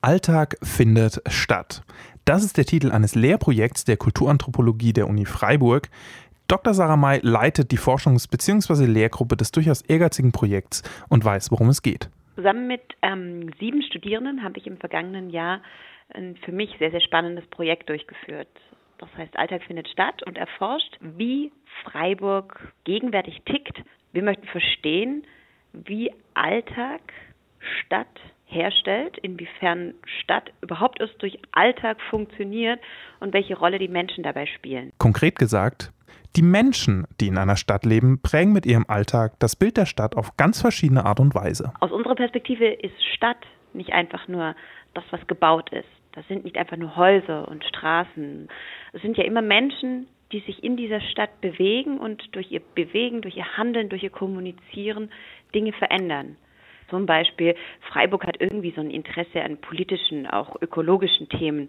Alltag findet statt. Das ist der Titel eines Lehrprojekts der Kulturanthropologie der Uni Freiburg. Dr. Sarah May leitet die Forschungs- bzw. Lehrgruppe des durchaus ehrgeizigen Projekts und weiß, worum es geht. Zusammen mit ähm, sieben Studierenden habe ich im vergangenen Jahr ein für mich sehr, sehr spannendes Projekt durchgeführt. Das heißt, Alltag findet statt und erforscht, wie Freiburg gegenwärtig tickt. Wir möchten verstehen, wie Alltag Stadt herstellt, inwiefern Stadt überhaupt erst durch Alltag funktioniert und welche Rolle die Menschen dabei spielen. Konkret gesagt, die Menschen, die in einer Stadt leben, prägen mit ihrem Alltag das Bild der Stadt auf ganz verschiedene Art und Weise. Aus unserer Perspektive ist Stadt nicht einfach nur das, was gebaut ist. Das sind nicht einfach nur Häuser und Straßen. Es sind ja immer Menschen, die sich in dieser Stadt bewegen und durch ihr Bewegen, durch ihr Handeln, durch ihr Kommunizieren Dinge verändern. Zum Beispiel, Freiburg hat irgendwie so ein Interesse an politischen, auch ökologischen Themen.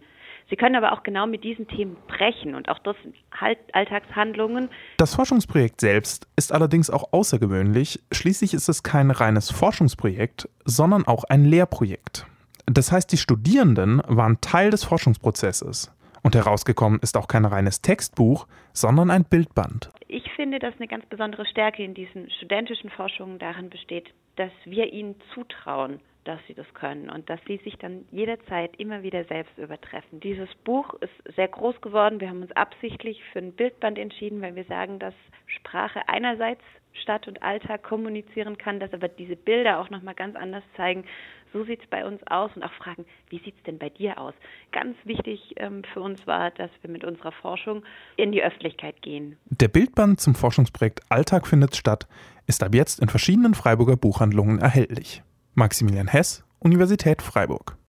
Sie können aber auch genau mit diesen Themen brechen und auch das halt Alltagshandlungen. Das Forschungsprojekt selbst ist allerdings auch außergewöhnlich. Schließlich ist es kein reines Forschungsprojekt, sondern auch ein Lehrprojekt. Das heißt, die Studierenden waren Teil des Forschungsprozesses. Und herausgekommen ist auch kein reines Textbuch, sondern ein Bildband. Ich finde, dass eine ganz besondere Stärke in diesen studentischen Forschungen darin besteht, dass wir ihnen zutrauen, dass sie das können und dass sie sich dann jederzeit immer wieder selbst übertreffen. Dieses Buch ist sehr groß geworden. Wir haben uns absichtlich für ein Bildband entschieden, weil wir sagen, dass Sprache einerseits Stadt und Alltag kommunizieren kann, dass aber diese Bilder auch nochmal ganz anders zeigen, so sieht es bei uns aus und auch fragen, wie sieht es denn bei dir aus? Ganz wichtig ähm, für uns war, dass wir mit unserer Forschung in die Öffentlichkeit gehen. Der Bildband zum Forschungsprojekt Alltag findet statt ist ab jetzt in verschiedenen Freiburger Buchhandlungen erhältlich. Maximilian Hess, Universität Freiburg.